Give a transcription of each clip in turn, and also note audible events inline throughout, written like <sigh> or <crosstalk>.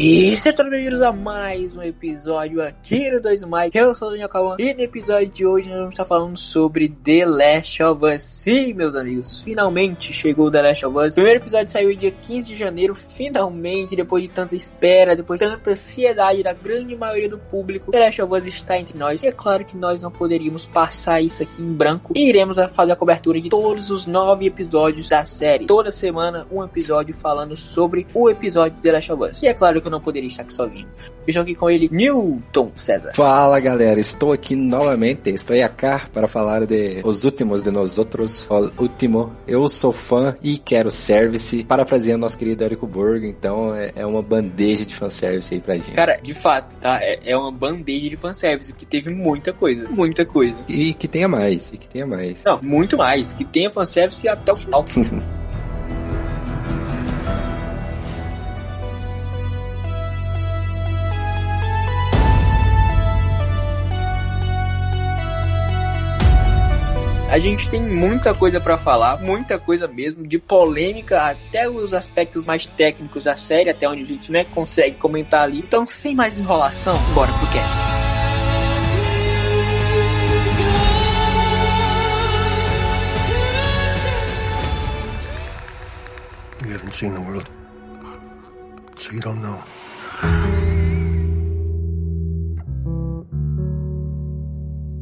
E sejam bem-vindos a mais um episódio aqui no 2 Mike. Eu sou o Daniel Kawan e no episódio de hoje nós vamos estar falando sobre The Last of Us. Sim, meus amigos, finalmente chegou The Last of Us. O primeiro episódio saiu dia 15 de janeiro, finalmente, depois de tanta espera, depois de tanta ansiedade da grande maioria do público. The Last of Us está entre nós. E é claro que nós não poderíamos passar isso aqui em branco e iremos fazer a cobertura de todos os nove episódios da série. Toda semana um episódio falando sobre o episódio de The Last of Us. E é claro que eu não poderia estar aqui sozinho. Estou aqui com ele, Newton César. Fala galera, estou aqui novamente, estou aqui para falar de Os Últimos de Nós Outros, o último. Eu sou fã e quero service, parafraseando nosso querido Érico Borgo, então é, é, uma bandeja de fanservice aí pra gente. Cara, de fato, tá? É, é uma bandeja de fanservice, que teve muita coisa, muita coisa. E que tenha mais, e que tenha mais. Não, muito mais, que tenha fanservice até o final. <laughs> A gente tem muita coisa para falar, muita coisa mesmo, de polêmica até os aspectos mais técnicos da série, até onde a gente né, consegue comentar ali. Então, sem mais enrolação, bora pro cast. You haven't seen the world, so you don't know.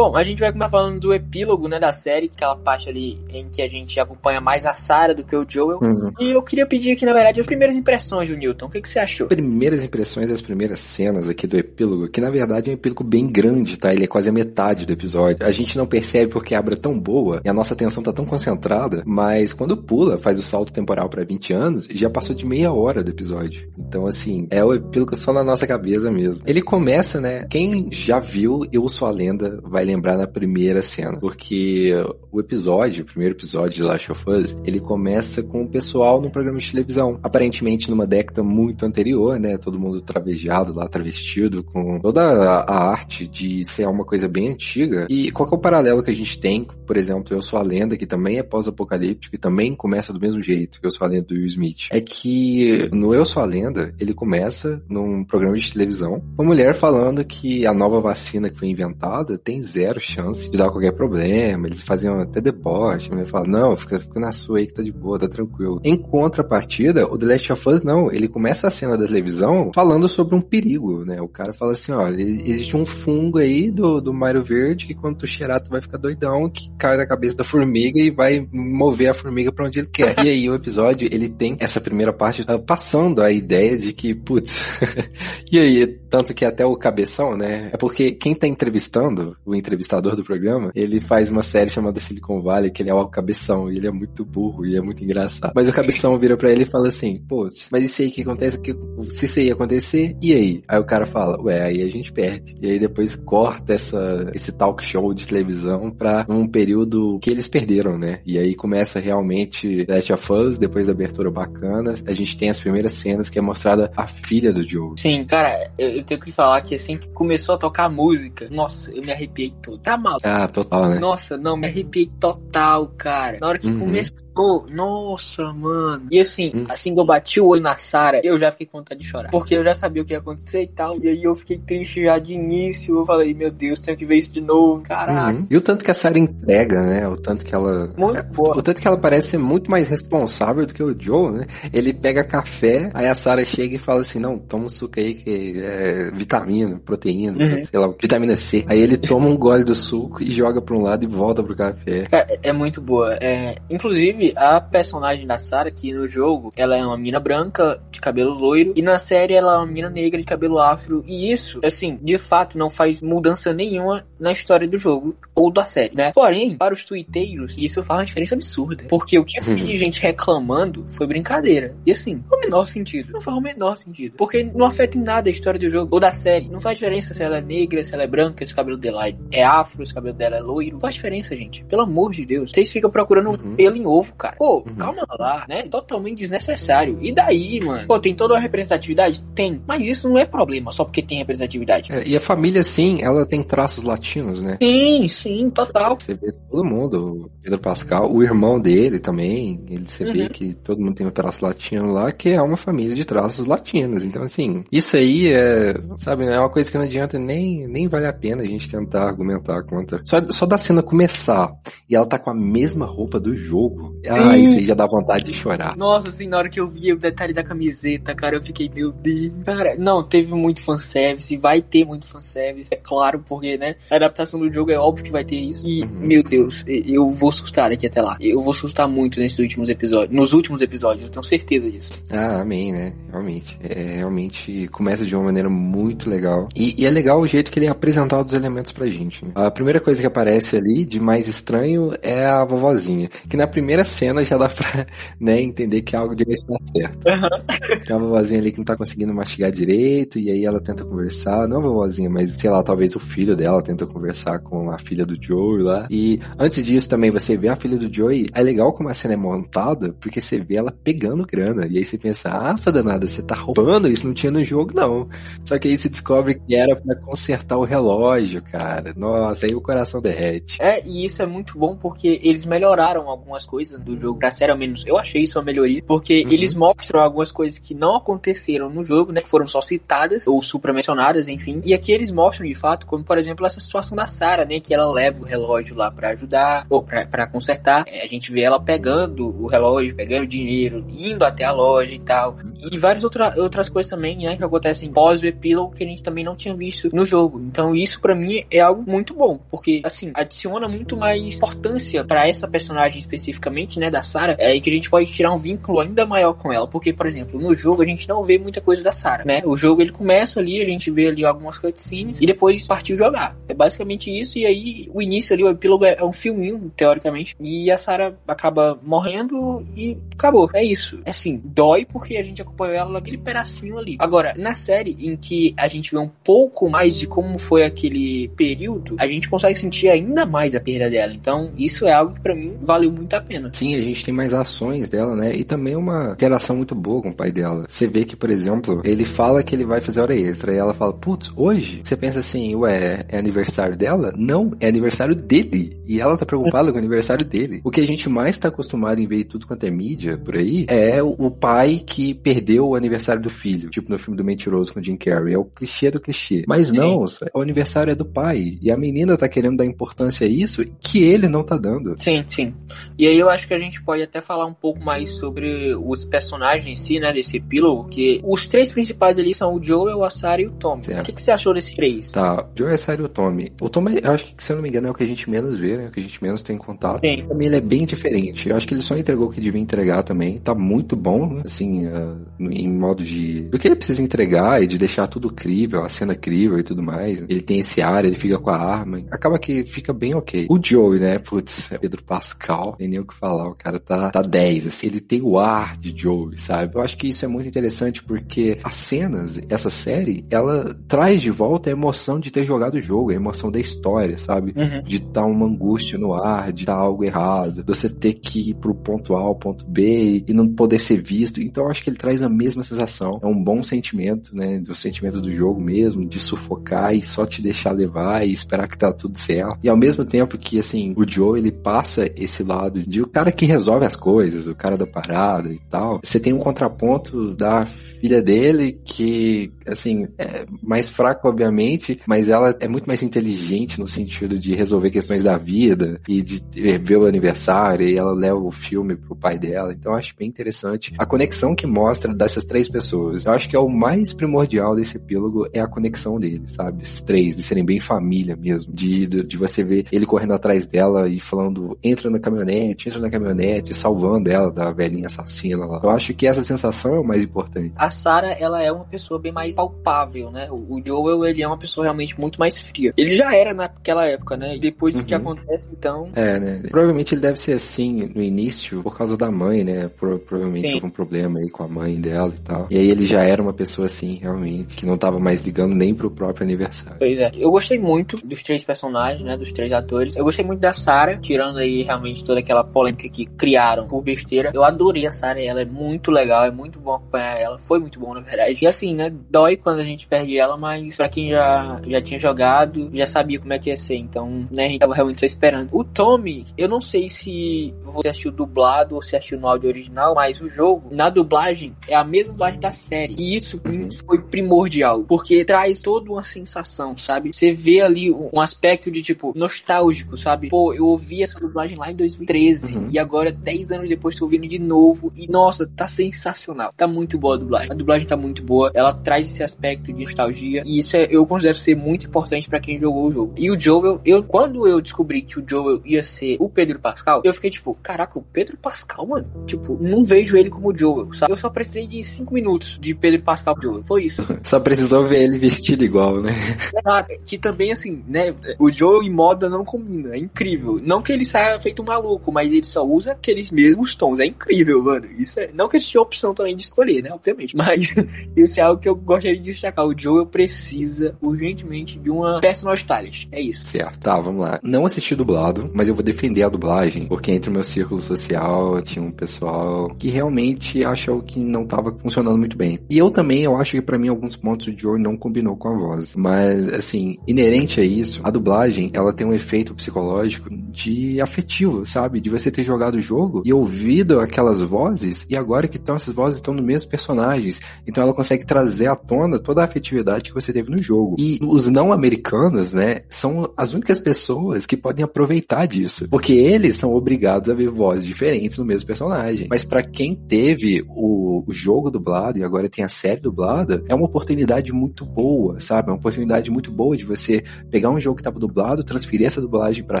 Bom, a gente vai começar falando do epílogo, né, da série, aquela parte ali em que a gente acompanha mais a Sarah do que o Joel. Uhum. E eu queria pedir aqui, na verdade, as primeiras impressões do Newton. O que, que você achou? Primeiras impressões, as primeiras cenas aqui do epílogo, que na verdade é um epílogo bem grande, tá? Ele é quase a metade do episódio. A gente não percebe porque a obra é tão boa e a nossa atenção tá tão concentrada, mas quando pula, faz o salto temporal para 20 anos, já passou de meia hora do episódio. Então, assim, é o epílogo só na nossa cabeça mesmo. Ele começa, né? Quem já viu Eu Sou a Lenda vai lembrar na primeira cena, porque o episódio, o primeiro episódio de Last of Us, ele começa com o pessoal no programa de televisão, aparentemente numa década muito anterior, né? Todo mundo travejado lá, travestido, com toda a, a arte de ser uma coisa bem antiga. E qual é o paralelo que a gente tem, por exemplo, Eu Sou a Lenda, que também é pós-apocalíptico e também começa do mesmo jeito que Eu Sou a Lenda do Will Smith, é que no Eu Sou a Lenda, ele começa num programa de televisão, uma mulher falando que a nova vacina que foi inventada tem zero chance de dar qualquer problema. Eles faziam até deboche, né? Falam, não, fica, fica na sua aí que tá de boa, tá tranquilo. Em contrapartida, o The Last of Us não. Ele começa a cena da televisão falando sobre um perigo, né? O cara fala assim, ó, existe um fungo aí do, do Mario Verde que quando tu cheirar tu vai ficar doidão, que cai na cabeça da formiga e vai mover a formiga para onde ele quer. e aí o episódio, ele tem essa primeira parte uh, passando a ideia de que, putz, <laughs> e aí, tanto que até o cabeção, né? É porque quem tá entrevistando, o entrevistador do programa, ele faz uma série chamada Silicon Valley, que ele é o cabeção, e ele é muito burro e é muito engraçado. Mas o cabeção vira para ele e fala assim, pô, mas isso aí que acontece, que, se isso aí acontecer, e aí? Aí o cara fala, ué, aí a gente perde. E aí depois corta essa, esse talk show de televisão pra um período que eles perderam, né? E aí começa realmente Last of Us, depois da abertura bacana, a gente tem as primeiras cenas que é mostrada a filha do Joe. Sim, cara, eu, eu tenho que falar que assim que começou a tocar música, nossa, eu me arrepiei Tá mal. Ah, total, né? Nossa, não, me arrepiei total, cara. Na hora que uhum. começou, nossa, mano. E assim, uhum. assim que eu bati o olho na Sarah, eu já fiquei com vontade de chorar. Porque eu já sabia o que ia acontecer e tal. E aí eu fiquei triste já de início. Eu falei, meu Deus, tenho que ver isso de novo. Caraca. Uhum. E o tanto que a Sarah entrega, né? O tanto que ela. Muito é, boa. O tanto que ela parece ser muito mais responsável do que o Joe, né? Ele pega café, aí a Sarah chega e fala assim: não, toma um suco aí que é vitamina, proteína, uhum. sei lá, vitamina C. Aí ele toma um gole do suco e joga pra um lado e volta pro café. Cara, é, é muito boa. É, inclusive, a personagem da Sarah, que no jogo, ela é uma mina branca de cabelo loiro, e na série ela é uma mina negra de cabelo afro. E isso, assim, de fato, não faz mudança nenhuma na história do jogo ou da série, né? Porém, para os twitteiros, isso faz uma diferença absurda. Porque o que eu vi de gente reclamando foi brincadeira. E assim, o menor sentido. Não faz o menor sentido. Porque não afeta em nada a história do jogo jogo ou da série. Não faz diferença se ela é negra, se ela é branca, se o cabelo dela é afro, se o cabelo dela é loiro. Faz diferença, gente. Pelo amor de Deus. Vocês ficam procurando uhum. pelo em ovo, cara. Pô, uhum. calma lá, né? Totalmente desnecessário. E daí, mano? Pô, tem toda uma representatividade? Tem. Mas isso não é problema, só porque tem representatividade. É, e a família, sim, ela tem traços latinos, né? Sim, sim, total. Você vê todo mundo. O Pedro Pascal, o irmão dele também. Ele, você uhum. vê que todo mundo tem um traço latino lá, que é uma família de traços latinos. Então, assim, isso aí é, sabe, é uma coisa que não adianta nem, nem vale a pena a gente tentar argumentar contra. Só, só da cena começar e ela tá com a mesma roupa do jogo. Ah, isso aí já dá vontade de chorar. Nossa, assim, na hora que eu vi o detalhe da camiseta, cara, eu fiquei, meu Deus. Cara, não, teve muito fanservice, vai ter muito fanservice, é claro, porque, né, a adaptação do jogo é óbvio que vai ter isso. E, uhum. meu Deus, eu vou assustar aqui até lá. Eu vou assustar muito nesses últimos episódios, nos últimos episódios, eu tenho certeza disso. Ah, amém, né? Realmente. É, realmente começa de uma maneira muito legal. E, e, é legal o jeito que ele é apresentado os elementos pra gente. Né? A primeira coisa que aparece ali, de mais estranho, é a vovozinha. Que na primeira cena já dá pra <laughs> né, entender que algo deve estar certo. Uhum. Tem uma vovozinha ali que não tá conseguindo mastigar direito, e aí ela tenta conversar. Não a vovozinha, mas sei lá, talvez o filho dela tenta conversar com a filha do Joey lá. E antes disso também, você vê a filha do Joey, é legal como a cena é montada, porque você vê ela pegando grana. E aí você pensa, ah, sua danada, você tá roubando? Isso não tinha no jogo, não. Só que aí você descobre que era para consertar o relógio, cara. Nossa, aí o coração derrete. É, e isso é muito bom porque eles melhoraram algumas coisas do jogo, pra sério, ao menos eu achei isso uma melhoria, porque uhum. eles mostram algumas coisas que não aconteceram no jogo, né, que foram só citadas ou supramencionadas, enfim. E aqui eles mostram de fato, como por exemplo essa situação da Sarah, né, que ela leva o relógio lá para ajudar ou para consertar. É, a gente vê ela pegando o relógio, pegando o dinheiro, indo até a loja e tal. E várias outra, outras coisas também, né, que acontecem pós o epílogo que a gente também não tinha visto no jogo. Então isso para mim é algo muito bom, porque assim, adiciona muito mais importância para essa personagem especificamente, né, da Sarah, é que a gente pode tirar um vínculo ainda maior com ela, porque por exemplo, no jogo a gente não vê muita coisa da Sarah, né? O jogo ele começa ali, a gente vê ali algumas cutscenes e depois partiu jogar. É basicamente isso e aí o início ali, o epílogo é, um filminho, teoricamente, e a Sarah acaba morrendo e acabou. É isso. É assim, dói porque a gente acompanhou ela naquele pedacinho ali. Agora, na série em que a gente vê um pouco mais de como foi aquele período, a gente consegue sentir ainda mais a perda dela. Então, isso é algo que para mim valeu muito a pena. Sim, a gente tem mais ações dela, né? E também uma interação muito boa com o pai dela. Você vê que, por exemplo, ele fala que ele vai fazer hora extra e ela fala, putz, hoje? Você pensa assim, ué, é aniversário dela? Não, é aniversário dele. E ela tá preocupada com o aniversário dele. O que a gente mais tá acostumado em ver tudo quanto é mídia por aí é o pai que perdeu o aniversário do filho. Tipo no filme do Mentiroso com Jim Carrey. É o clichê do clichê. Mas não, Sim. o aniversário é do pai. E a menina tá querendo dar importância a isso que ele não tá dando. Sim, sim. E aí eu acho que a gente pode até falar um pouco mais sobre os personagens em si, né, desse epílogo, que os três principais ali são o Joel, o Asari e o Tommy. O que, que, você achou desses três? Tá, o Joel, o Asari e o Tommy. O Tommy, eu acho que, se eu não me engano, é o que a gente menos vê, né, o que a gente menos tem contato. Sim. Também ele é bem diferente. Eu acho que ele só entregou o que devia entregar também. Tá muito bom, né, assim, uh, em modo de... do que ele precisa entregar e de deixar tudo crível, a cena crível e tudo mais. Ele tem esse ar, ele fica com a arma. Acaba que fica bem ok. O Joey, né, putz, é Pedro Pascal, nem nem o que falar, o cara tá, tá 10, assim. Ele tem o ar de Joey, sabe? Eu acho que isso é muito interessante porque as cenas, essa série, ela traz de volta a emoção de ter jogado o jogo, a emoção da história, sabe? Uhum. De estar tá uma angústia no ar, de estar tá algo errado, de você ter que ir pro ponto A ao ponto B e não poder ser visto. Então eu acho que ele traz a mesma sensação. É um bom sentimento, né? Do sentimento do jogo mesmo, de sufocar e só te deixar levar e esperar que tá tudo certo. E ao mesmo tempo que, assim, o Joe, ele passa esse lado de o cara que resolve as coisas, o cara da parada e tal. Você tem um contraponto da filha dele, que, assim, é mais fraca, obviamente, mas ela é muito mais inteligente no sentido de resolver questões da vida e de ver o aniversário e ela leva o filme pro pai dela. Então eu acho bem interessante a conexão que mostra dessas três pessoas. Eu acho que é o mais primordial desse epílogo é a conexão deles, sabe? Desses três, de serem bem família mesmo. De, de, de você ver ele correndo atrás dela e falando, entra na caminhonete, entra na caminhonete, salvando ela da velhinha assassina lá. Eu acho que essa sensação é o mais importante. A Sarah, ela é uma pessoa bem mais palpável, né? O Joel, ele é uma pessoa realmente muito mais fria. Ele já era naquela época, né? E depois uhum. do que uhum. acontece, então... É, né? Provavelmente ele deve ser assim no início por causa da mãe, né? Pro, provavelmente Sim. houve um problema aí com a mãe dela e tal. E aí ele já era uma pessoa assim, realmente. que não tava mais ligando nem pro próprio aniversário. Pois é. Eu gostei muito dos três personagens, né? Dos três atores. Eu gostei muito da Sarah, tirando aí realmente toda aquela polêmica que criaram por besteira. Eu adorei a Sarah, ela é muito legal, é muito bom acompanhar ela. Foi muito bom, na verdade. E assim, né? Dói quando a gente perde ela, mas pra quem já, já tinha jogado, já sabia como é que ia ser. Então, né? A gente tava realmente só esperando. O Tommy, eu não sei se você assistiu dublado ou se assistiu no áudio original, mas o jogo, na dublagem, é a mesma dublagem da série. E isso foi primordial, porque traz toda uma sensação, sabe? Você vê ali um aspecto de tipo nostálgico, sabe? Pô, eu ouvi essa dublagem lá em 2013 Uhum. e agora 10 anos depois tô ouvindo de novo e nossa, tá sensacional. Tá muito boa a dublagem. A dublagem tá muito boa, ela traz esse aspecto de nostalgia e isso é, eu considero ser muito importante pra quem jogou o jogo. E o Joel, eu quando eu descobri que o Joel ia ser o Pedro Pascal, eu fiquei tipo, caraca, o Pedro Pascal, mano, tipo, não vejo ele como o Joel, sabe? Eu só precisei de 5 minutos de Pedro Pascal pro Joel. Foi isso. <laughs> Só precisou ver ele vestido igual, né? <laughs> Ah, que também, assim, né? O Joe e moda não combina. É incrível. Não que ele saia feito um maluco, mas ele só usa aqueles mesmos tons. É incrível, mano. Isso é. Não que eles tinham opção também de escolher, né? Obviamente. <laughs> Mas isso é algo que eu gostaria de destacar. O Joe precisa urgentemente de uma personal stylist. É isso. Certo, tá, vamos lá. Não assisti dublado, mas eu vou defender a dublagem, porque entre o meu círculo social tinha um pessoal que realmente achou que não tava funcionando muito bem. E eu também, eu acho que pra mim alguns pontos o Joe não combinou com a voz. Mas, assim, inerente a isso, a dublagem, ela tem um efeito psicológico de afetivo, sabe? De você ter jogado o jogo e ouvido aquelas vozes, e agora que estão essas vozes estão no mesmo personagens. Então ela consegue trazer à tona toda a afetividade que você teve no jogo. E os não americanos, né, são as únicas pessoas que podem aproveitar disso. Porque eles são obrigados a ver vozes diferentes no mesmo personagem. Mas pra quem teve o, o jogo dublado e agora tem a série dublada, é uma oportunidade muito boa, sabe? É uma oportunidade muito boa de você pegar um jogo que tava dublado, transferir essa dublagem pra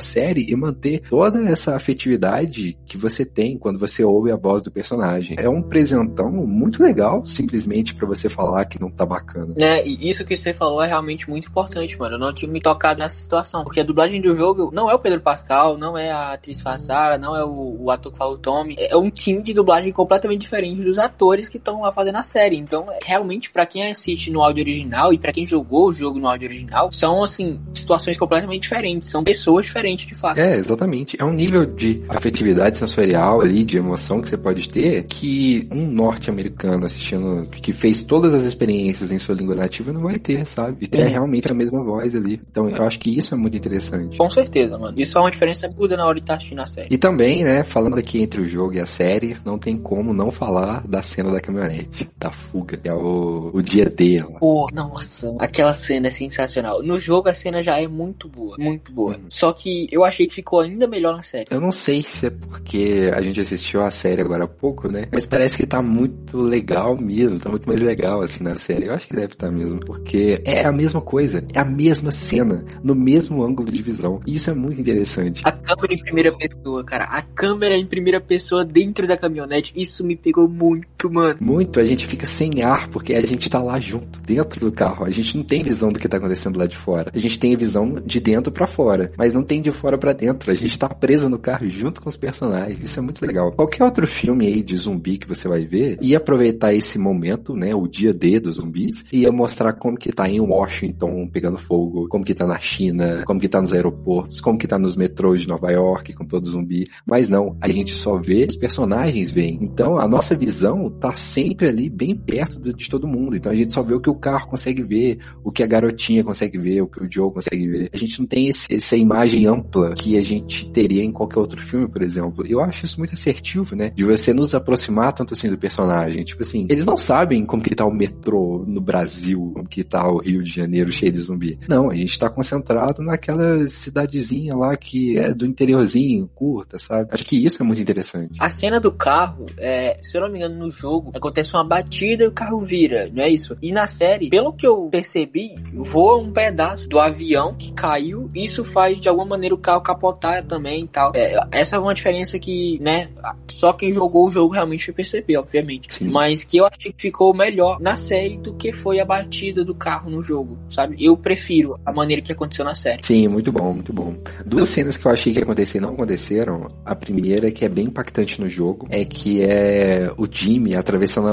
série e manter toda essa afetividade que você tem quando você ouve a voz do personagem. É um presentão muito legal, simplesmente pra você falar que não tá bacana. Né, e isso que você falou é realmente muito importante, mano. Eu não tinha me tocado nessa situação. Porque a dublagem do jogo não é o Pedro Pascal, não é a atriz Fassara, não é o, o ator que fala o Tommy. É um time de dublagem completamente diferente dos atores que estão lá fazendo a série. Então, é, realmente, pra quem assiste no áudio original e pra quem jogou o jogo no áudio original, são, assim, situações completamente diferentes. São pessoas diferentes, de fato. É, exatamente. É um nível de afetividade sensorial ali, de emoção que você pode ter, que um norte-americano assistindo, que fez todas as experiências em sua língua nativa, não vai ter, sabe? E ter Uhum. realmente a mesma voz ali. Então eu acho que isso é muito interessante. Com certeza, mano. Isso é uma diferença muda na hora de estar assistindo a série. E também, né, falando aqui entre o jogo e a série, não tem como não falar da cena da caminhonete, da fuga, que é o, o dia D lá. Pô, nossa, aquela cena é sensacional. No jogo a cena já é muito boa, muito boa. Uhum. Só que eu achei que ficou ainda melhor na série. Eu não sei se é porque a gente assistiu a série agora há pouco, né? Mas parece que tá muito legal mesmo, tá muito mais legal assim na série. Eu acho que deve estar mesmo, porque é a mesma coisa, é a mesma cena, no mesmo ângulo de visão. E isso é muito interessante. A câmera em primeira pessoa, cara. A câmera em primeira pessoa dentro da caminhonete, isso me pegou muito, mano. Muito, a gente fica sem ar, porque a gente tá lá junto, dentro do carro. A gente não tem visão do que tá acontecendo lá de fora. A gente tem a visão de dentro pra fora, mas não tem de fora pra dentro. A gente tá preso no carro junto com os personagens. Isso é muito legal. Qualquer outro filme aí de zumbi que você vai ver, ia aproveitar esse momento, né, o dia D dos zumbis, e ia mostrar como que tá em Washington pegando fogo, como que tá na China, como que tá nos aeroportos, como que tá nos metrôs de Nova York com todo zumbi. Mas não, a gente só vê os personagens veem. Então a nossa visão tá sempre ali bem perto de, todo mundo. Então a gente só vê o que o carro consegue ver, o que a garotinha consegue ver, o que o Joe consegue ver. A gente não tem esse- essa imagem ampla que a gente teria em qualquer outro filme, por exemplo. Eu acho isso muito assertivo, né? De você nos aproximar tanto assim do personagem. Tipo assim, eles não sabem como que tá o metrô no Brasil, como que tá o Rio de Janeiro cheio de zumbi. Não, a gente tá concentrado naquela cidadezinha lá que é do interiorzinho, curta, sabe? Acho que isso é muito interessante. A cena do carro, é, se eu não me engano, no jogo, acontece uma batida e o carro vira, não é isso? E na série, pelo que eu percebi, voa um pedaço do avião que caiu, e isso faz de alguma maneira o carro capotar também e tal. É, essa é uma diferença que, né, só quem jogou o jogo realmente vai perceber, obviamente. Sim. Mas que eu achei que ficou melhor na série do que foi a batida do carro no jogo, sabe? Eu prefiro a maneira que aconteceu na série. Sim, muito bom, muito bom. Duas cenas que eu achei que ia acontecer e não aconteceram. A primeira, que é bem impactante no jogo, é que é o Jimmy atravessando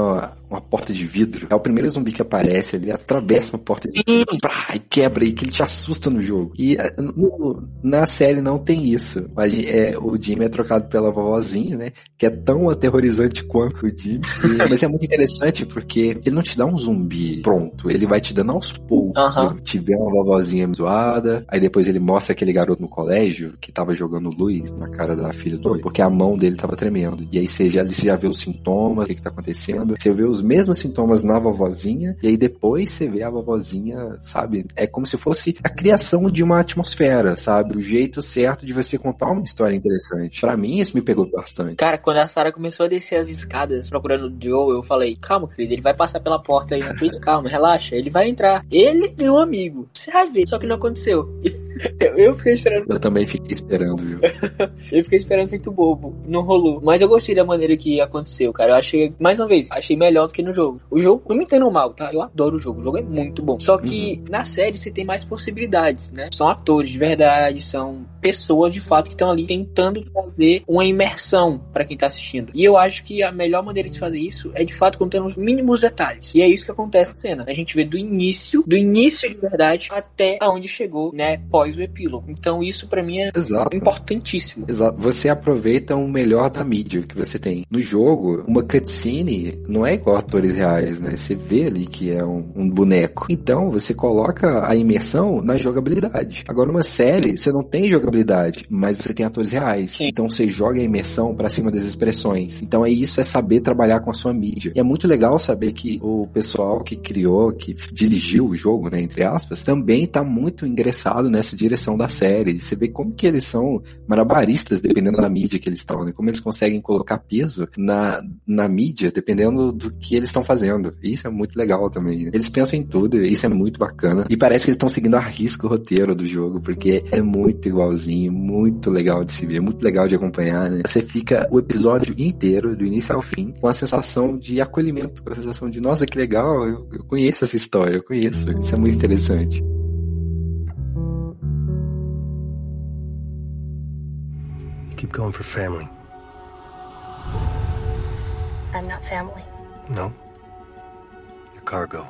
uma porta de vidro. É o primeiro zumbi que aparece, ele atravessa uma porta de vidro prá, e quebra aí, que ele te assusta no jogo. E é, no, na série não tem isso. Mas, é, o Jimmy é trocado pela vovozinha, né? Que é tão aterrorizante quanto o Jimmy. E, <laughs> mas é muito interessante porque ele não te dá um zumbi pronto, ele vai te dando aos poucos. Aham. Ele te vê uma vovozinha zoada, aí depois ele mostra aquele garoto no colégio que tava jogando luz na cara da filha do porque a mão dele tava tremendo. E aí você já, você já vê os sintomas, o que, que tá acontecendo. Você vê os mesmos sintomas na vovozinha, e aí depois você vê a vovozinha, sabe? É como se fosse a criação de uma atmosfera, sabe? O jeito certo de você contar uma história interessante. Pra mim, isso me pegou bastante. Cara, quando a Sarah começou a descer as escadas procurando o Joe, eu falei, calma, querido, ele vai passar pela porta aí na frente. Calma, relaxa, ele vai entrar. Ele e um amigo. Você vai ver, só que não aconteceu. <laughs> Eu, eu fiquei esperando. Eu também fiquei esperando, viu? <laughs> Eu fiquei esperando feito bobo. Não rolou. Mas eu gostei da maneira que aconteceu, cara. Eu achei, mais uma vez, achei melhor do que no jogo. O jogo, não me entendo mal, tá? Eu adoro o jogo. O jogo é muito bom. Só que na série você tem mais possibilidades, né? São atores de verdade, são pessoas de fato que estão ali tentando fazer uma imersão pra quem tá assistindo. E eu acho que a melhor maneira de fazer isso é de fato contando os mínimos detalhes. E é isso que acontece na cena. A gente vê do início, do início de verdade até aonde chegou, né, pós o epílogo. Então isso pra mim é Exato. importantíssimo. Exato. Você aproveita o melhor da mídia que você tem. No jogo, uma cutscene não é igual a atores reais, né? Você vê ali que é um, um boneco. Então, você coloca a imersão na jogabilidade. Agora, uma série, você não tem jogabilidade, mas você tem atores reais. Sim. Então, você joga a imersão pra cima das expressões. Então, é isso, é saber trabalhar com a sua mídia. E é muito legal saber que o pessoal que criou, que dirigiu o jogo, né, entre aspas, também tá muito ingressado nessa direção da série. Você vê como que eles são malabaristas, dependendo da mídia que eles estão, né? Como eles conseguem colocar peso na, na mídia, dependendo do que eles estão fazendo. Isso é muito legal também. né? Eles pensam em tudo, isso é muito bacana. E parece que eles estão seguindo a risca o roteiro do jogo, porque é muito igualzinho, muito legal de se ver, muito legal de acompanhar, né? Você fica o episódio inteiro, do início ao fim, com a sensação de acolhimento, com a sensação de, nossa, que legal, eu, eu conheço essa história, eu conheço. Isso é muito interessante. Keep going for family. I'm not family. No? Your cargo.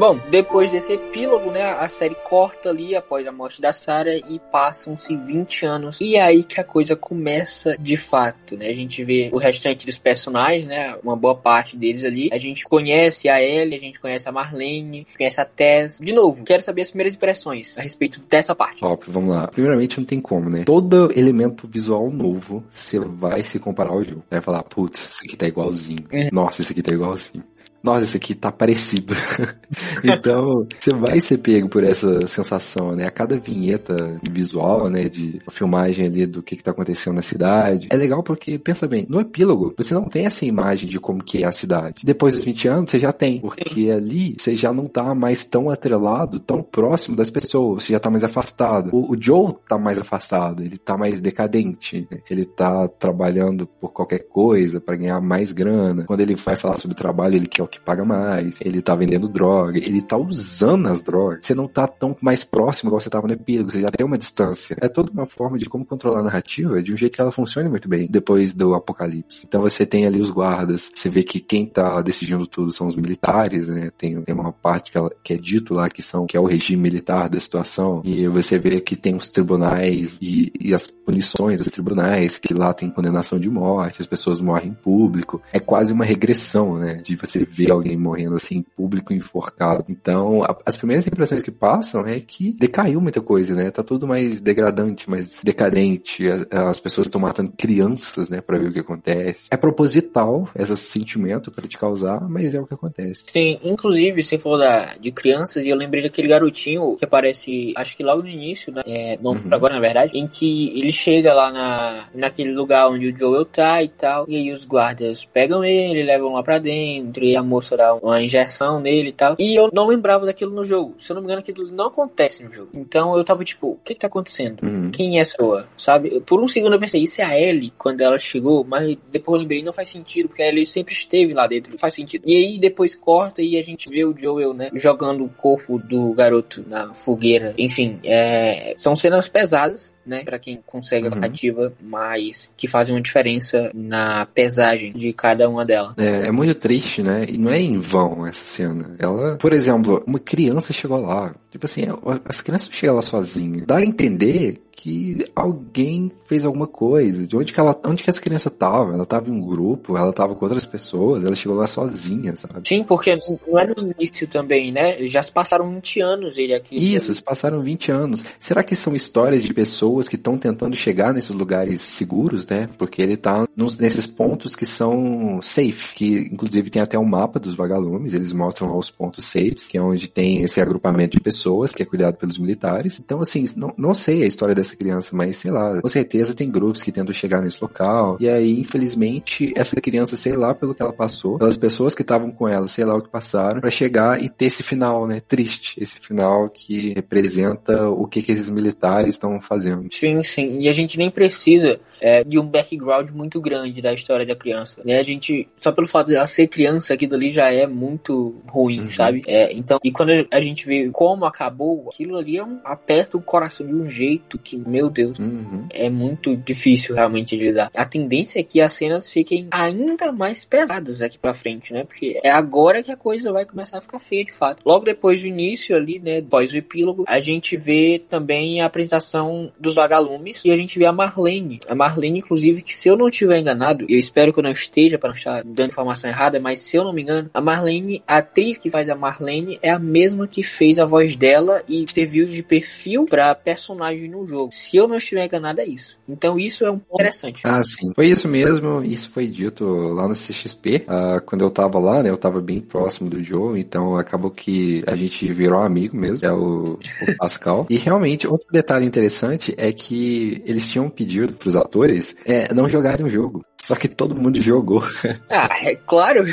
Bom, depois desse epílogo, né, a série corta ali após a morte da Sarah e passam-se 20 anos. E é aí que a coisa começa de fato, né? A gente vê o restante dos personagens, né, uma boa parte deles ali. A gente conhece a Ellie, a gente conhece a Marlene, conhece a Tess. De novo, quero saber as primeiras impressões a respeito dessa parte. Top, vamos lá. Primeiramente, não tem como, né? Todo elemento visual novo, você vai se comparar ao jogo. Vai falar, putz, isso aqui tá igualzinho. Uhum. Nossa, isso aqui tá igualzinho. Nossa, isso aqui tá parecido. <laughs> então, você vai ser pego por essa sensação, né? A cada vinheta visual, né? De filmagem ali do que, que tá acontecendo na cidade. É legal porque, pensa bem, no epílogo, você não tem essa imagem de como que é a cidade. Depois dos 20 anos, você já tem. Porque ali, você já não tá mais tão atrelado, tão próximo das pessoas. Você já tá mais afastado. O, o Joe tá mais afastado. Ele tá mais decadente. né? Ele tá trabalhando por qualquer coisa para ganhar mais grana. Quando ele vai falar sobre trabalho, ele quer que paga mais. Ele tá vendendo droga. Ele tá usando as drogas. Você não tá tão mais próximo igual você tava no epílogo. Você já tem uma distância. É toda uma forma de como controlar a narrativa de um jeito que ela funcione muito bem depois do apocalipse. Então você tem ali os guardas. Você vê que quem tá decidindo tudo são os militares, né? Tem, tem uma parte que, ela, que é dito lá que são que é o regime militar da situação. E você vê que tem os tribunais e, e as punições dos tribunais, que lá tem condenação de morte, as pessoas morrem em público. É quase uma regressão, né? De você ver alguém morrendo assim em público enforcado. Então, a- as primeiras impressões que passam é que decaiu muita coisa, né? Tá tudo mais degradante, mais decadente. As, as pessoas estão matando crianças, né? Pra ver o que acontece. É proposital esse sentimento pra te causar, mas é o que acontece. Tem, inclusive, você falou da, de crianças, e eu lembrei daquele garotinho que aparece, acho que logo no início, né? É, não Uhum. agora, na verdade, em que ele chega lá na, naquele lugar onde o Joel tá e tal, e aí os guardas pegam ele, levam lá pra dentro, e a moça dar uma injeção nele e tal. E eu não lembrava daquilo no jogo. Se eu não me engano, aquilo não acontece no jogo. Então eu tava tipo, o que que tá acontecendo? Uhum. Quem é essa pessoa? Sabe? Por um segundo eu pensei, isso é a Ellie quando ela chegou, mas depois eu lembrei, não faz sentido, porque a Ellie sempre esteve lá dentro. Não faz sentido. E aí depois corta e a gente vê o Joel, né, jogando o corpo do garoto na fogueira. Enfim, é, são cenas pesadas, né, para quem consegue a Uhum. narrativa, mas que fazem uma diferença na pesagem de cada uma delas. É, é muito triste, né? E não é em vão essa cena. Ela, por exemplo, uma criança chegou lá. Tipo assim, as crianças chegam lá sozinhas. Dá a entender que alguém fez alguma coisa. De onde que ela, onde que essa criança tava? Ela tava em um grupo, ela tava com outras pessoas, ela chegou lá sozinha, sabe? Sim, porque não é no início também, né? Já se passaram 20 anos ele aqui. Isso, se passaram 20 anos. Será que são histórias de pessoas que estão tentando chegar nesses lugares seguros, né? Porque ele tá nos- nesses pontos que são safe, que inclusive tem até um mapa dos vagalumes, eles mostram lá os pontos safes, que é onde tem esse agrupamento de pessoas que é cuidado pelos militares. Então, assim, não, não sei a história dessa criança, mas sei lá, com certeza tem grupos que tentam chegar nesse local. E aí, infelizmente, essa criança, sei lá pelo que ela passou, pelas pessoas que estavam com ela, sei lá o que passaram, pra chegar e ter esse final, né? Triste. Esse final que representa o que, que esses militares estão fazendo. Sim, sim. E a gente nem precisa é, de um background muito grande da história da criança. Né? A gente, só pelo fato dela ser criança, aquilo ali já é muito ruim, Uhum. sabe? É, então, e quando a gente vê como acabou, aquilo ali é um, aperta o coração de um jeito que, meu Deus. Uhum. É muito difícil realmente de lidar. A tendência é que as cenas fiquem ainda mais pesadas aqui pra frente, né? Porque é agora que a coisa vai começar a ficar feia de fato. Logo depois do início ali, né? Após o epílogo, a gente vê também a apresentação dos vagalumes e a gente vê a Marlene. A Marlene, inclusive, que se eu não estiver enganado, eu espero que eu não esteja para não estar dando informação errada, mas se eu não me engano, a Marlene, a atriz que faz a Marlene, é a mesma que fez a voz dela e serviu de perfil pra personagem no jogo. Se eu não estiver enganado, é isso. Então isso é um ponto interessante. Ah, sim. Foi isso mesmo, isso foi dito lá no CXP. Ah, quando eu tava lá, né, eu tava bem próximo do Joe, então acabou que a gente virou amigo mesmo, que é o, o <laughs> Pascal. E realmente, outro detalhe interessante é que eles tinham pedido pros atores é, não jogarem o jogo. Só que todo mundo jogou. <laughs> Ah, é claro,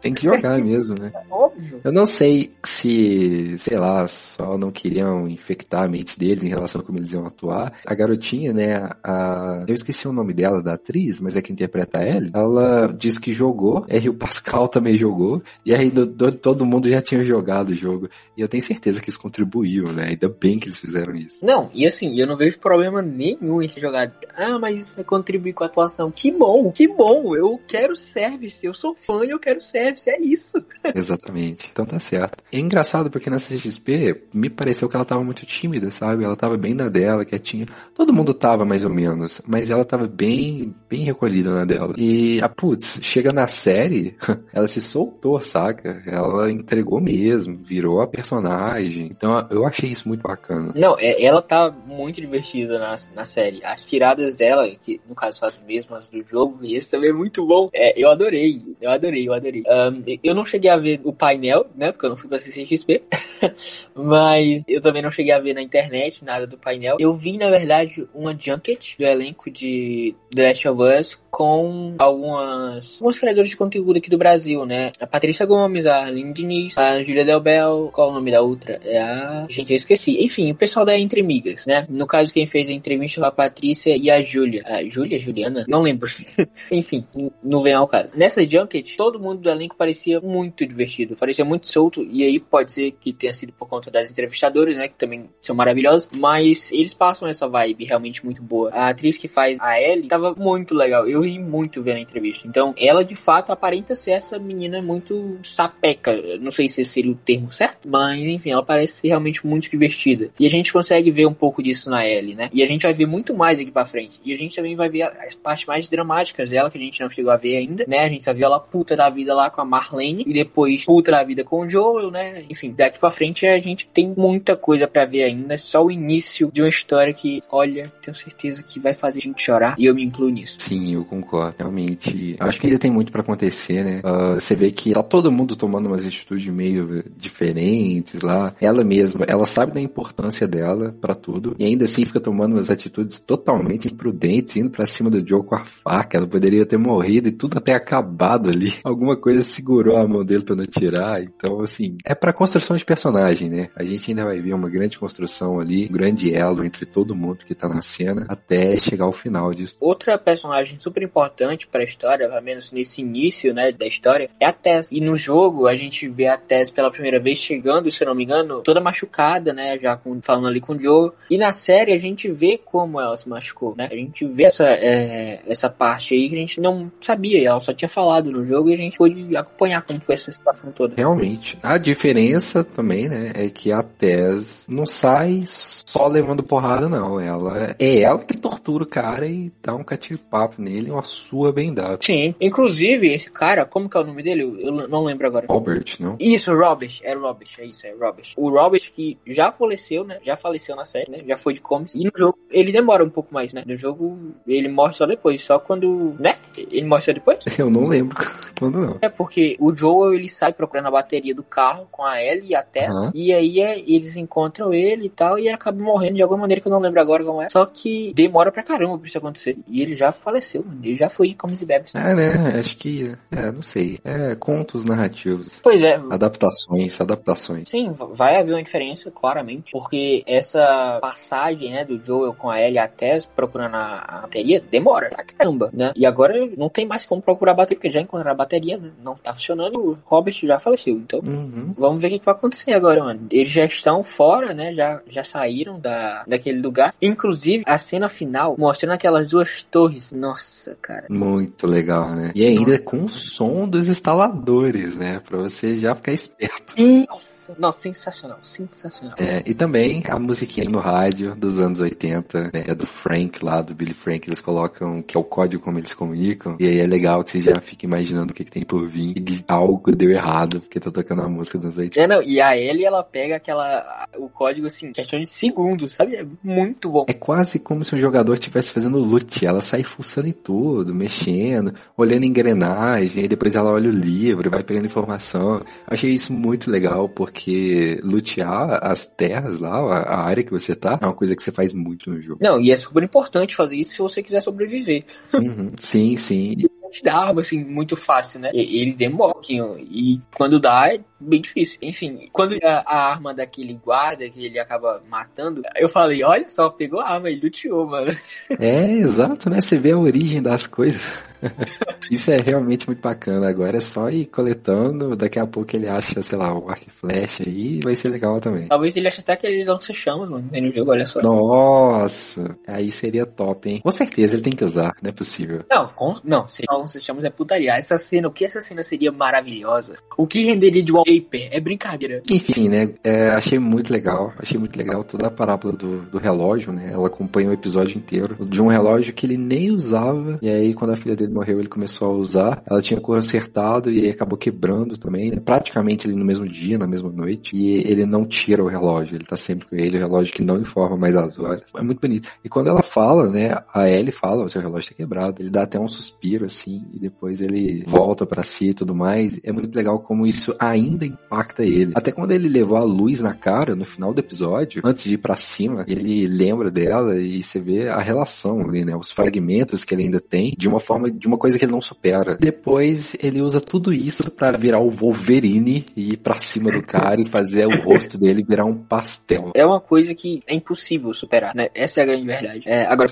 Tem que jogar mesmo, né? óbvio. Eu não sei se, sei lá, só não queriam infectar a mente deles em relação a como eles iam atuar. A garotinha, né, a... Eu esqueci o nome dela, da atriz, mas é que interpreta ela. Ela disse que jogou, aí o Pascal também jogou, e aí do- do- todo mundo já tinha jogado o jogo. E eu tenho certeza que isso contribuiu, né? Ainda bem que eles fizeram isso. Não, e assim, eu não vejo problema nenhum em ser jogado. Ah, mas isso vai contribuir com a atuação. Que bom, que bom. Eu quero service. Eu sou fã e eu quero service. É isso. <laughs> Exatamente. Então tá certo. É engraçado porque na CXP me pareceu que ela tava muito tímida, sabe? Ela tava bem na dela, quietinha. Todo mundo tava mais ou menos, mas ela tava bem, bem recolhida na dela. E a putz, chega na série, <laughs> ela se soltou, saca? Ela entregou mesmo, virou a personagem. Então eu achei isso muito bacana. Não, é- ela tá muito divertida na, na série. As tiradas dela, que no caso são as mesmas do jogo, esse também é muito bom. É, eu adorei, eu adorei, eu adorei. Ahn, eu não cheguei a ver o painel, né? Porque eu não fui pra CCXP. <laughs> Mas eu também não cheguei a ver na internet nada do painel. Eu vi, na verdade, uma junket do elenco de The Last of Us com algumas, alguns criadores de conteúdo aqui do Brasil, né? A Patrícia Gomes, a Aline Diniz, a Julia Del Bel, qual o nome da outra? É a... Gente, eu esqueci. Enfim, o pessoal da Entre Migas, né? No caso, quem fez a entrevista foi a Patrícia e a Júlia. A Júlia? Juliana? Não lembro. <laughs> Enfim, não vem ao caso. Nessa junket, todo mundo do elenco parecia muito divertido, parecia muito solto, e aí pode ser que tenha sido por conta das entrevistadoras, né? Que também são maravilhosas, mas eles passam essa vibe realmente muito boa. A atriz que faz a Ellie tava muito legal. Eu ri muito vendo a entrevista. Então, ela de fato aparenta ser essa menina muito sapeca. Não sei se seria o termo certo, mas enfim, ela parece realmente muito divertida. E a gente consegue ver um pouco disso na Ellie, né? E a gente vai ver muito mais aqui pra frente. E a gente também vai ver as partes mais dramáticas dela, que a gente não chegou a ver ainda, né? A gente só viu ela puta da vida lá com a Marlene, e depois puta da vida com o Joel, né? Enfim, daqui pra frente a gente tem muita coisa pra ver ainda. É só o início de uma história que, olha, tenho certeza que vai fazer a gente chorar. E eu me incluo nisso. Sim, eu concordo. Realmente. Acho que ainda tem muito pra acontecer, né? Uh, você vê que tá todo mundo tomando umas atitudes meio diferentes lá. Ela mesma, ela sabe da importância dela pra tudo. E ainda assim fica tomando umas atitudes totalmente imprudentes, indo pra cima do Joe com a faca. Poderia ter morrido e tudo até acabado ali. <laughs> Alguma coisa segurou a mão dele pra não tirar. Então, assim, é pra construção de personagem, né? A gente ainda vai ver uma grande construção ali, um grande elo entre todo mundo que tá na cena, até chegar ao final disso. Outra personagem super importante pra história, pelo menos nesse início, né, da história, é a Tess. E no jogo, a gente vê a Tess pela primeira vez chegando, se eu não me engano, toda machucada, né, já com, falando ali com o Joe. E na série, a gente vê como ela se machucou, né? A gente vê essa, é, essa parte aí que a gente não sabia, ela só tinha falado no jogo e a gente pôde acompanhar como foi essa situação toda. Realmente. A diferença também, né, é que a Tess não sai só levando porrada, não. Ela é ela que tortura o cara e dá um catipapo nele, uma sua bem dada. Sim. Inclusive, esse cara, como que é o nome dele? Eu não lembro agora. Robert, não? Isso, Robert. É Robert, é isso, é Robert. O Robert que já faleceu, né? Já faleceu na série, né? Já foi de comics. E no jogo, ele demora um pouco mais, né? No jogo, ele morre só depois. Só quando, né? Ele só depois? <laughs> Eu não lembro <laughs> quando não. É porque o Joel, ele sai procurando a bateria do carro com a Ellie e a Tess. Uhum. E aí é, eles encontram ele e tal. E ele acaba morrendo de alguma maneira que eu não lembro agora como é. Só que demora pra caramba pra isso acontecer. E ele já faleceu, mano. Ele já foi de comes e bebes. É, né? Acho que, é, não sei. É contos narrativos. Pois é. Adaptações, adaptações. Sim, vai haver uma diferença, claramente. Porque essa passagem, né, do Joel com a Ellie e a Tess procurando a, a bateria demora pra caramba, né? E agora não tem mais como procurar a bateria, porque já encontraram a bateria, né? não tá funcionando. O Robert já faleceu. Então, Uhum. Vamos ver o que, que vai acontecer agora, mano. Eles já estão fora, né? Já, já saíram da, daquele lugar. Inclusive, a cena final mostrando aquelas duas torres. Nossa, cara. Muito legal, né? E ainda com o som dos instaladores, né? Pra você já ficar esperto. Nossa, nossa, sensacional, sensacional. É, e também a musiquinha no rádio dos anos 80, né, é do Frank lá, do Billy Frank, eles colocam que é o código como eles comunicam, e aí é legal que você já fica imaginando o que, que tem por vir, e algo deu errado, porque tá tocando a música dos anos 80. É, não, e a Ellie, ela pega aquela, o código, assim, questão de segundos, sabe? É muito bom. É quase como se um jogador estivesse fazendo loot, ela sai fuçando em tudo, mexendo, olhando engrenagem, aí depois ela olha o livro, vai pegando informação. Eu achei isso muito legal, porque lutear as terras lá, a área que você tá, é uma coisa que você faz muito no jogo. Não, e é super importante fazer isso se você quiser sobreviver. Uhum. Sim, sim. te dá arma, assim, muito fácil, né? Ele demora um pouquinho. E quando dá, é bem difícil. Enfim, quando a, a arma daquele guarda que ele acaba matando, eu falei, olha só, pegou a arma e luteou, mano. É, exato, né? Você vê a origem das coisas. <laughs> Isso é realmente muito bacana. Agora é só ir coletando, daqui a pouco ele acha, sei lá, o arco e flecha aí, vai ser legal também. Talvez ele ache até que ele lança chamas, mano, no jogo, olha só. Nossa, aí seria top, hein? Com certeza ele tem que usar, não é possível. Não, com, não, se não lança chamas é putaria. Essa cena, o que essa cena seria maravilhosa? O que renderia de wallpaper? É brincadeira. Enfim, né? é, achei muito legal. Achei muito legal toda a parábola do, do relógio, né? Ela acompanha o episódio inteiro. De um relógio que ele nem usava. E aí, quando a filha dele morreu, ele começou a usar. Ela tinha consertado e aí acabou quebrando também, né? Praticamente ali no mesmo dia, na mesma noite. E ele não tira o relógio. Ele tá sempre com ele. O relógio que não informa mais as horas. É muito bonito. E quando ela fala, né? A Ellie fala, o seu relógio tá quebrado. Ele dá até um suspiro, assim. E depois ele volta pra si e tudo mais. É muito legal como isso ainda impacta ele. Até quando ele levou a luz na cara no final do episódio, antes de ir pra cima, ele lembra dela e você vê a relação ali, né? Os fragmentos que ele ainda tem de uma forma, de uma coisa que ele não supera. Depois ele usa tudo isso pra virar o Wolverine e ir pra cima do cara e fazer o rosto dele virar um pastel. É uma coisa que é impossível superar, né? Essa é a grande verdade. É, agora,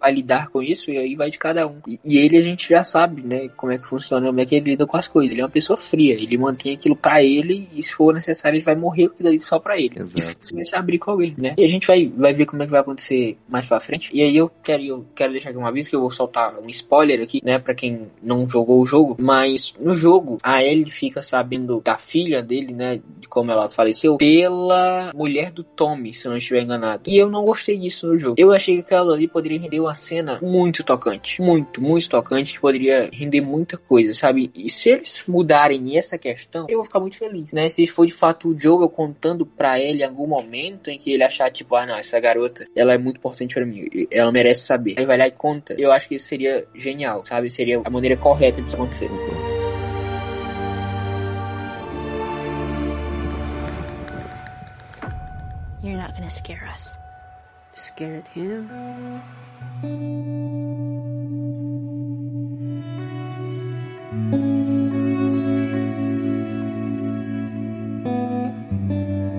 vai lidar com isso, e aí vai de cada um. E, e ele a gente já sabe, né? Como é que funciona, como é que ele lida com as coisas. Ele é uma pessoa fria, ele mantém aquilo pra ele e se for necessário ele vai morrer com aquilo ali só pra ele. Exato. E se vai se abrir com alguém, né? E a gente vai, vai ver como é que vai acontecer mais pra frente. E aí eu quero, eu quero deixar aqui uma vez que eu vou soltar um spoiler aqui, né? Pra quem não jogou o jogo. Mas no jogo, a Ellie fica sabendo da filha dele, né? De como ela faleceu, pela mulher do Tommy, se eu não estiver enganado. E eu não gostei disso no jogo. Eu achei que aquela ali poderia render uma cena muito tocante. Muito, muito tocante, que poderia render muita coisa, sabe? E se eles mudarem essa questão, eu vou ficar muito feliz, né? Se for de fato o Joel contando pra ele algum momento em que ele achar, tipo, ah, não, essa garota, ela é muito importante para mim, ela merece saber. Aí vai lá e conta. Eu acho que isso seria genial, sabe? Seria a maneira correta disso acontecer. You're not gonna scare us. Scared him?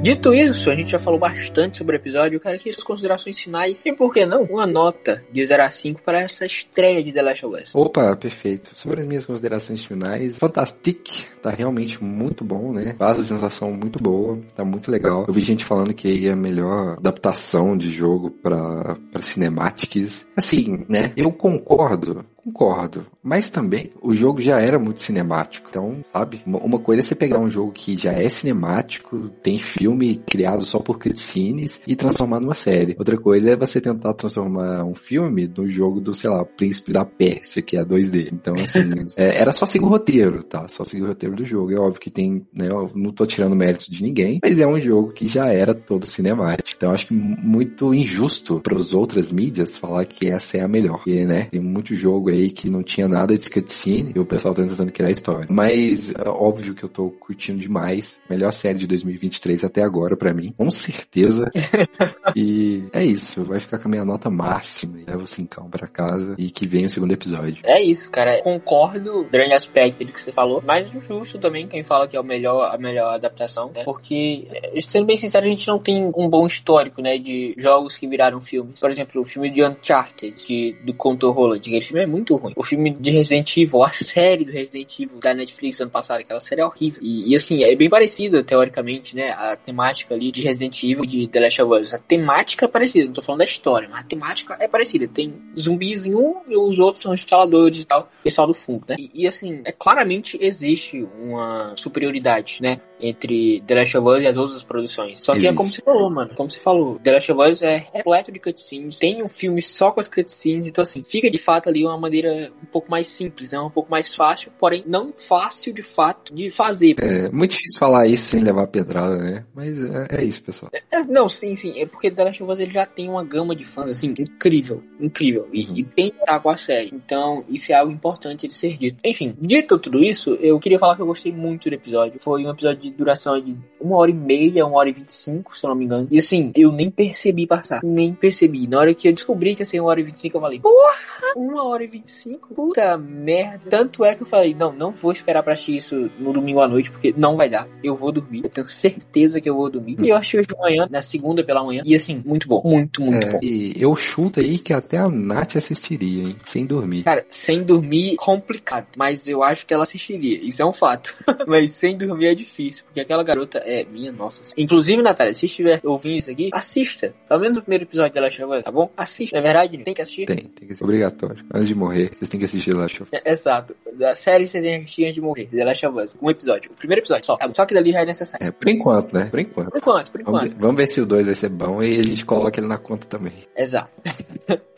Dito isso, a gente já falou bastante sobre o episódio. Eu quero aqui as considerações finais. E por que não? Uma nota de 0 a 5 para essa estreia de The Last of Us. Opa, perfeito. Sobre as minhas considerações finais, Fantastic tá realmente muito bom, né? Faz a sensação muito boa, tá muito legal. Eu vi gente falando que é a melhor adaptação de jogo para cinematics. Assim, né? Eu concordo Concordo. Mas também o jogo já era muito cinemático. Então, sabe? Uma coisa é você pegar um jogo que já é cinemático, tem filme criado só por cutscenes e transformar numa série. Outra coisa é você tentar transformar um filme no jogo do, sei lá, Príncipe da Pérsia, que é 2D. Então, assim, <laughs> é, era só seguir o roteiro, tá? Só seguir o roteiro do jogo. É óbvio que tem, né? Eu não tô tirando mérito de ninguém, mas é um jogo que já era todo cinemático. Então, acho que muito injusto para as outras mídias falar que essa é a melhor. Porque, né? Tem muito jogo aí que não tinha nada de cutscene e o pessoal tá tentando criar história. Mas, é óbvio que eu tô curtindo demais. Melhor série de 2023 até agora para mim, com certeza. <laughs> e é isso, vai ficar com a minha nota máxima. Leva o cincão pra casa e que venha o segundo episódio. É isso, cara. Concordo grande aspecto do que você falou, mas justo também quem fala que é o melhor, a melhor adaptação, né? Porque, eh, sendo bem sincero, a gente não tem um bom histórico, né, de jogos que viraram filmes. Por exemplo, o filme de Uncharted, de, do Conto Holland, aquele filme é muito ruim. O filme de Resident Evil, a série do Resident Evil da Netflix ano passado, aquela série é horrível. E, e assim, é bem parecida, teoricamente, né? A temática ali de Resident Evil de The Last of Us. A temática é parecida, não tô falando da história, mas a temática é parecida. Tem zumbis em um e os outros são instaladores e tal, pessoal do fundo, né? E, e assim, é claramente existe uma superioridade, né? Entre The Last of Us e as outras produções. Só que Existe. é como você falou, mano. Como você falou, The Last of Us é repleto de cutscenes. Tem um filme só com as cutscenes, então assim, fica de fato ali uma maneira um pouco mais simples, né? Um pouco mais fácil, porém não fácil de fato de fazer. É muito difícil falar isso sem levar pedrada, né? Mas é, é isso, pessoal. É, não, sim, sim. É porque The Last of Us ele já tem uma gama de fãs, assim, incrível. Incrível. E, Uhum. e tem que estar com a série. Então, isso é algo importante de ser dito. Enfim, dito tudo isso, eu queria falar que eu gostei muito do episódio. Foi um episódio de duração de uma hora e meia, uma hora e vinte e cinco, se eu não me engano. E assim, eu nem percebi passar. Nem percebi. Na hora que eu descobri que ia ser uma hora e vinte e cinco, eu falei, porra! Uma hora e vinte e cinco? Puta merda. Tanto é que eu falei, não, não vou esperar pra assistir isso no domingo à noite, porque não vai dar. Eu vou dormir. Eu tenho certeza que eu vou dormir. E eu achei hoje de manhã, na segunda pela manhã. E assim, muito bom. Muito, muito É, bom. e eu chuto aí que até a Nath assistiria, hein? Sem dormir. Cara, sem dormir, complicado. Mas eu acho que ela assistiria. Isso é um fato. <laughs> mas sem dormir é difícil. Porque aquela garota é minha nossa. Inclusive, Natália, se estiver ouvindo isso aqui, assista. Pelo menos o primeiro episódio dela chama, tá bom? Assista. É verdade? Tem que assistir? Tem, tem que ser obrigatório. Antes de morrer, vocês têm que assistir lá, show. É, Exato. Da série você tem que assistir antes de morrer. The Last of Us. Um episódio. O primeiro episódio só. Só que dali já é necessário. É, por enquanto, né? Por enquanto. Por enquanto, por Vamos enquanto. ver, vamos ver se o 2 vai ser bom e a gente coloca ele na conta também. Exato. <laughs>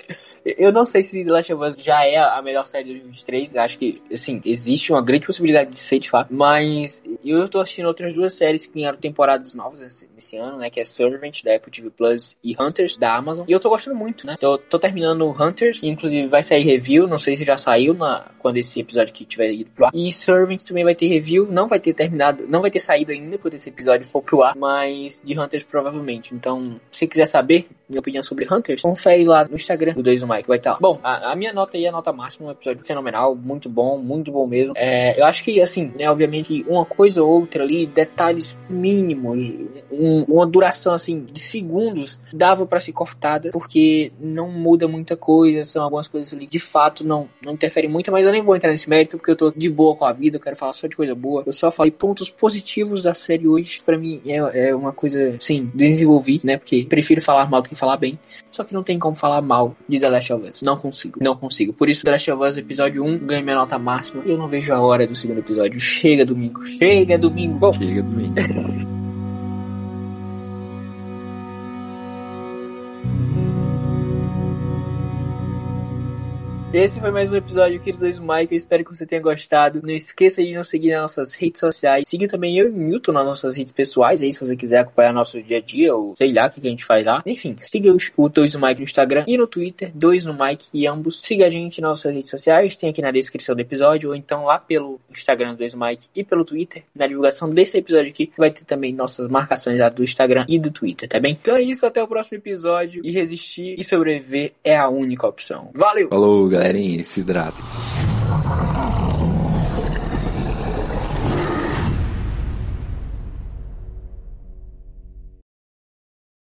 Eu não sei se The Last of Us já é a melhor série de 2023. Acho que, assim, existe uma grande possibilidade de ser de fato. Mas eu tô assistindo outras duas séries que ganharam temporadas novas nesse, nesse ano, né? Que é Servant, da Apple TV Plus, e Hunters, da Amazon. E eu tô gostando muito, né? Tô, tô terminando Hunters, e inclusive vai sair review. Não sei se já saiu na, quando esse episódio aqui tiver ido pro ar. E Servant também vai ter review. Não vai ter terminado, não vai ter saído ainda quando esse episódio for pro ar. Mas de Hunters provavelmente. Então, se quiser saber minha opinião sobre Hunters, confere lá no Instagram do 2 do Mike, vai estar lá. Bom, a, a minha nota aí é a nota máxima, um episódio fenomenal, muito bom, muito bom mesmo. É, eu acho que, assim, né, obviamente, uma coisa ou outra ali, detalhes mínimos, um- uma duração, assim, de segundos, dava pra ser cortada, porque não muda muita coisa, são algumas coisas ali, de fato, não, não interferem muito, mas eu nem vou entrar nesse mérito, porque eu tô de boa com a vida, eu quero falar só de coisa boa. Eu só falei pontos positivos da série hoje, pra mim é, é uma coisa, sim, desenvolvi, né, porque prefiro falar mal do que falar bem, só que não tem como falar mal de The Last of Us. Não consigo, não consigo. Por isso, The Last of Us, episódio 1, ganha minha nota máxima. Eu não vejo a hora do segundo episódio. Chega domingo, chega domingo. Bom, Chega domingo. Esse foi mais um episódio aqui do Mike. Eu espero que você tenha gostado. Não esqueça de nos seguir nas nossas redes sociais. Siga também eu e Milton nas nossas redes pessoais. Aí, se você quiser acompanhar nosso dia a dia, ou sei lá o que a gente faz lá. Enfim, siga o Dois Mike no Instagram e no Twitter. Dois no Mike e ambos. Siga a gente nas nossas redes sociais. Tem aqui na descrição do episódio. Ou então lá pelo Instagram do Dois Mike e pelo Twitter. Na divulgação desse episódio aqui, vai ter também nossas marcações lá do Instagram e do Twitter, tá bem? Então é isso. Até o próximo episódio. E resistir e sobreviver é a única opção. Valeu! Falou, galerinha. Se hidratem.